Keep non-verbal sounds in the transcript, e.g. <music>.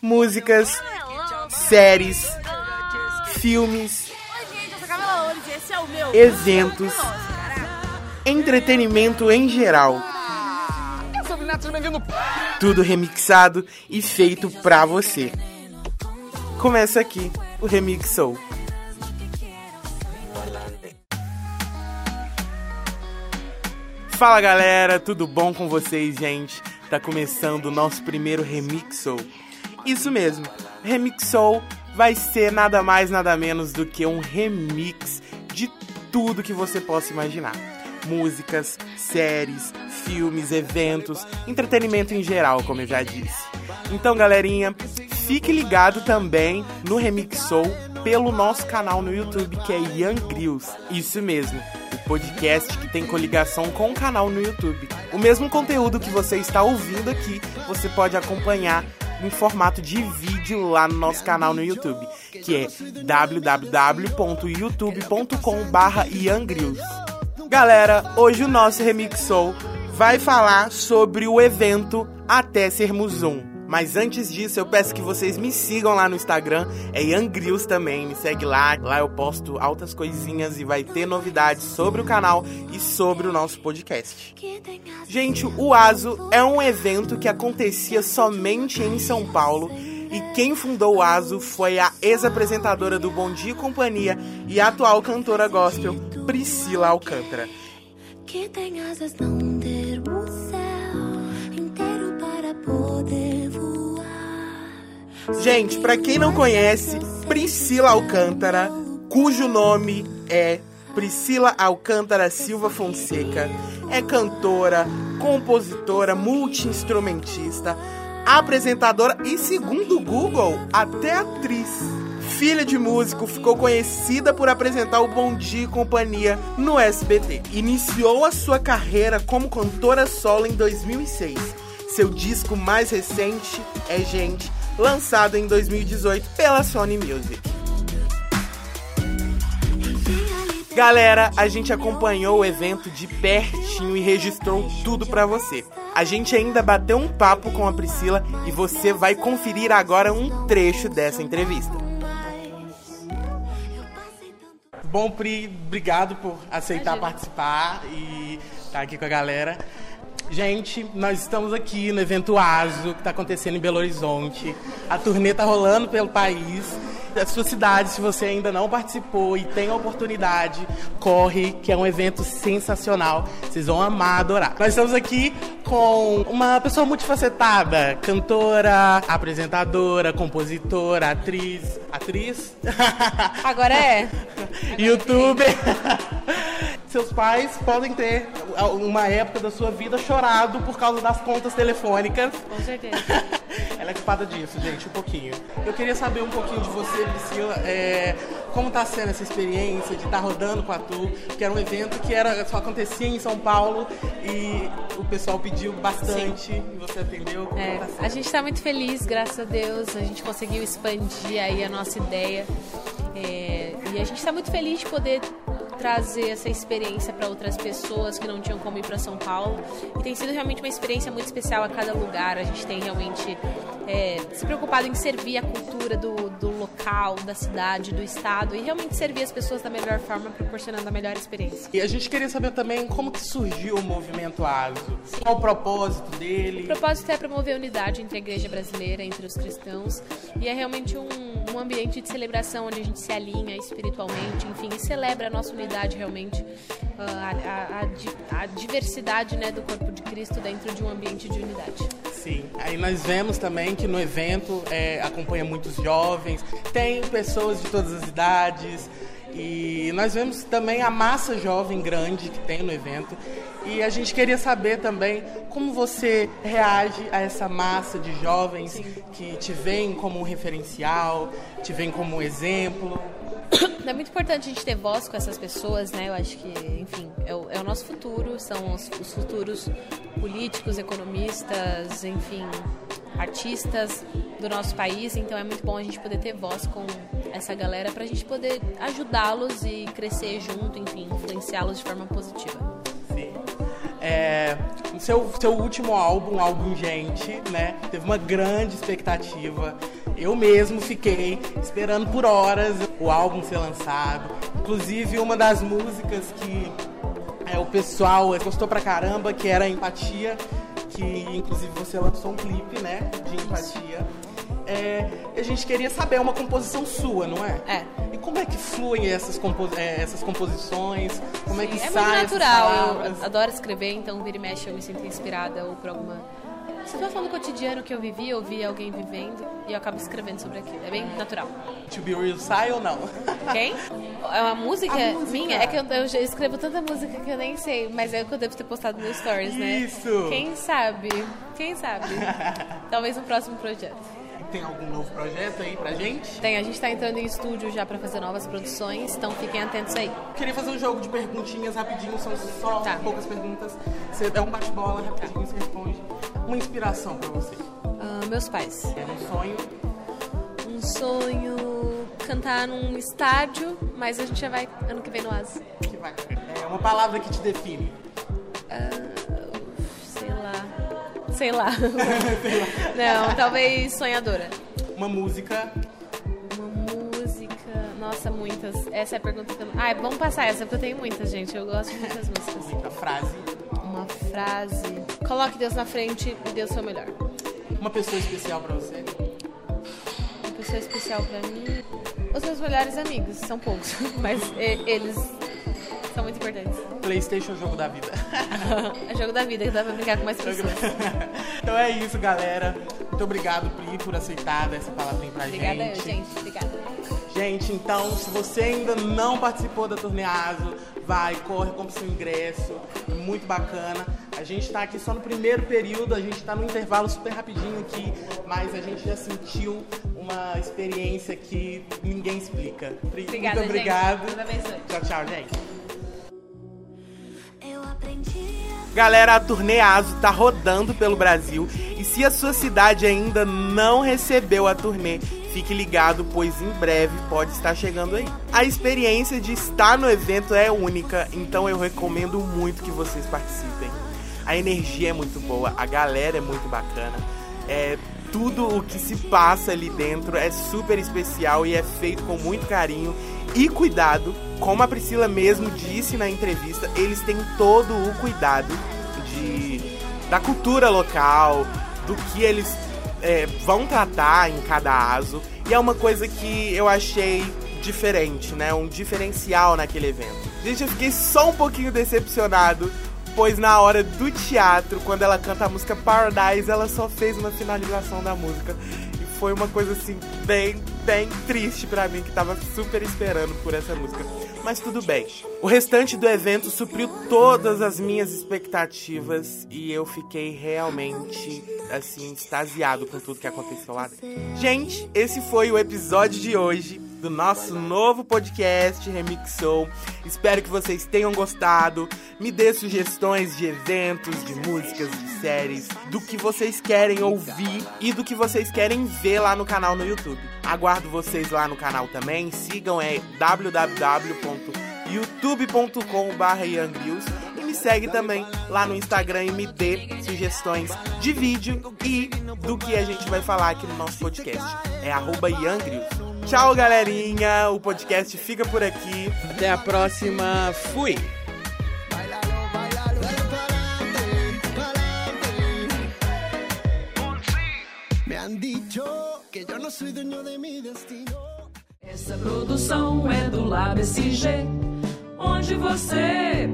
músicas, séries, filmes, eventos, entretenimento em geral. Tudo remixado e feito pra você. Começa aqui o Remixou. Fala galera, tudo bom com vocês, gente? Tá começando o nosso primeiro Remixou. Isso mesmo, Remixou vai ser nada mais nada menos do que um remix de tudo que você possa imaginar. Músicas, séries, filmes, eventos, entretenimento em geral, como eu já disse. Então, galerinha, fique ligado também no Remixou pelo nosso canal no YouTube, que é Young Grills. Isso mesmo, o podcast que tem coligação com o canal no YouTube. O mesmo conteúdo que você está ouvindo aqui, você pode acompanhar em formato de vídeo lá no nosso canal no YouTube, que é www.youtube.com/younggrills. Galera, hoje o nosso Remixou vai falar sobre o evento Até Sermos Um. Mas antes disso, eu peço que vocês me sigam lá no Instagram, é Yangrills também, me segue lá. Lá eu posto altas coisinhas e vai ter novidades sobre o canal e sobre o nosso podcast. Gente, o ASO é um evento que acontecia somente em São Paulo. E quem fundou o ASO foi a ex-apresentadora do Bom Dia e Companhia e atual cantora gospel, Priscila Alcântara. Que tem asas não ter o Gente, para quem não conhece, Priscila Alcântara, cujo nome é Priscila Alcântara Silva Fonseca, é cantora, compositora, multi-instrumentista, apresentadora e, segundo o Google, até atriz. Filha de músico, ficou conhecida por apresentar o Bom Dia e Companhia no SBT. Iniciou a sua carreira como cantora solo em 2006. Seu disco mais recente é Gente, lançado em 2018 pela Sony Music. Galera, a gente acompanhou o evento de pertinho e registrou tudo para você. A gente ainda bateu um papo com a Priscila e você vai conferir agora um trecho dessa entrevista. Bom, Pri, obrigado por aceitar Imagina. participar e estar tá aqui com a galera. Gente, nós estamos aqui no evento ASO, que está acontecendo em Belo Horizonte. A turnê está rolando pelo país da sua cidade, se você ainda não participou e tem a oportunidade, corre, que é um evento sensacional. Vocês vão amar, adorar. Nós estamos aqui com uma pessoa multifacetada, cantora, apresentadora, compositora, atriz, atriz? Agora é. <laughs> Youtuber. Seus pais podem ter uma época da sua vida chorado por causa das contas telefônicas. Com certeza. <laughs> Ela é culpada disso, gente, um pouquinho. Eu queria saber um pouquinho de você, Priscila, é, como está sendo essa experiência de estar tá rodando com a Tu, que era um evento que era, só acontecia em São Paulo e o pessoal pediu bastante Sim. e você atendeu. É, tá a gente está muito feliz, graças a Deus, a gente conseguiu expandir aí a nossa ideia. É, e a gente está muito feliz de poder trazer essa experiência para outras pessoas que não tinham como ir para São Paulo. E tem sido realmente uma experiência muito especial a cada lugar. A gente tem realmente é, se preocupado em servir a cultura do, do local, da cidade, do estado e realmente servir as pessoas da melhor forma, proporcionando a melhor experiência. E a gente queria saber também como que surgiu o movimento ASO. Sim. Qual o propósito dele? O propósito é promover a unidade entre a igreja brasileira, entre os cristãos. E é realmente um, um ambiente de celebração onde a gente se alinha espiritualmente, enfim, e celebra a nossa unidade realmente, a, a, a, diversidade né, do corpo de Cristo dentro de um ambiente de unidade. Sim, aí nós vemos também que no evento é, acompanha muitos jovens, tem pessoas de todas as idades, e nós vemos também a massa jovem grande que tem no evento. E a gente queria saber também como você reage a essa massa de jovens Sim. que te veem como um referencial, te veem como um exemplo. É muito importante a gente ter voz com essas pessoas, né? Eu acho que, enfim, é o, é o nosso futuro, são os, os, futuros políticos, economistas, enfim, artistas do nosso país. Então é muito bom a gente poder ter voz com essa galera para a gente poder ajudá-los e crescer junto, enfim, influenciá-los de forma positiva. É, seu, seu último álbum, um álbum Gente, né? Teve uma grande expectativa. Eu mesmo fiquei esperando por horas o álbum ser lançado. Inclusive, uma das músicas que é, o pessoal gostou pra caramba, que era Empatia, que inclusive você lançou um clipe, né? De Empatia. É, a gente queria saber uma composição sua, não é? É. Como é que fluem essas, compo é, essas composições? Como é que É muito saem essas natural. Eu adoro escrever, então vira e mexe eu me sinto inspirada ou por alguma situação do cotidiano que eu vivi, eu vi alguém vivendo e eu acabo escrevendo sobre aquilo. É bem natural. To Be Real sai ou não? Quem? <laughs> É uma música, A música. minha? É que eu, eu escrevo tanta música que eu nem sei, mas é o que eu devo ter postado no Stories, né? Isso. Quem sabe? Quem sabe? <laughs> Talvez um próximo projeto. Tem algum novo projeto aí pra gente? Tem, a gente tá entrando em estúdio já pra fazer novas produções, então fiquem atentos aí. Queria fazer um jogo de perguntinhas rapidinho, são só Tá. poucas perguntas. Você dá um bate-bola rapidinho, você responde. Uma inspiração pra você. Ah, meus pais. É um sonho. Um sonho cantar num estádio, mas a gente já vai ano que vem no Asa. Que vai. É uma palavra que te define. Lá. Sei lá. <laughs> Não, talvez sonhadora. Uma música. Uma música. Nossa, muitas. Essa é a pergunta que eu. Ah, vamos passar essa, porque eu tenho muitas, gente. Eu gosto de muitas músicas. Uma frase. Uma frase. Coloque Deus na frente e Deus seu melhor. Uma pessoa especial pra você. Uma pessoa especial pra mim. Os meus melhores amigos, são poucos, <laughs> mas eles são muito importantes. Playstation Jogo da Vida. <laughs> É jogo da vida que dá pra brincar com mais <laughs> pessoas. então é isso, galera. Muito obrigado, Pri, por aceitar essa palavrinha pra Obrigada, gente. eu, gente. Obrigada. Gente, então, se você ainda não participou da turnê ASO, vai, corre, compra seu ingresso. É muito bacana. A gente tá aqui só no primeiro período, a gente tá no intervalo super rapidinho aqui, mas a gente já sentiu uma experiência que ninguém explica. Obrigada, muito gente. obrigado. Abençoe. Tchau, tchau, gente. Galera, a turnê ASO tá rodando pelo Brasil e se a sua cidade ainda não recebeu a turnê, fique ligado, pois em breve pode estar chegando aí. A experiência de estar no evento é única, então eu recomendo muito que vocês participem. A energia é muito boa, a galera é muito bacana, é tudo o que se passa ali dentro é super especial e é feito com muito carinho e cuidado. Como a Priscila mesmo disse na entrevista, eles têm todo o cuidado de da cultura local, do que eles é, vão tratar em cada aso. E é uma coisa que eu achei diferente, né? Um diferencial naquele evento. Gente, eu fiquei só um pouquinho decepcionado, pois na hora do teatro, quando ela canta a música Paradise, ela só fez uma finalização da música. E foi uma coisa assim, bem, bem triste pra mim, que tava super esperando por essa música. Mas tudo bem. O restante do evento supriu todas as minhas expectativas e eu fiquei realmente, assim, extasiado com tudo que aconteceu lá dentro. Gente, esse foi o episódio de hoje do nosso novo podcast Remixou. Espero que vocês tenham gostado. Me dê sugestões de eventos, de músicas, de séries, do que vocês querem ouvir e do que vocês querem ver lá no canal no YouTube. Aguardo vocês lá no canal também. Sigam é www.youtube.com.br e me segue também lá no Instagram e me dê sugestões de vídeo e do que a gente vai falar aqui no nosso podcast. É arroba youngreels. Tchau, galerinha. O podcast fica por aqui. Até a próxima. Fui! Me han dicho que yo no soy dueño de mi destino. Essa produção é do Lab SG, onde você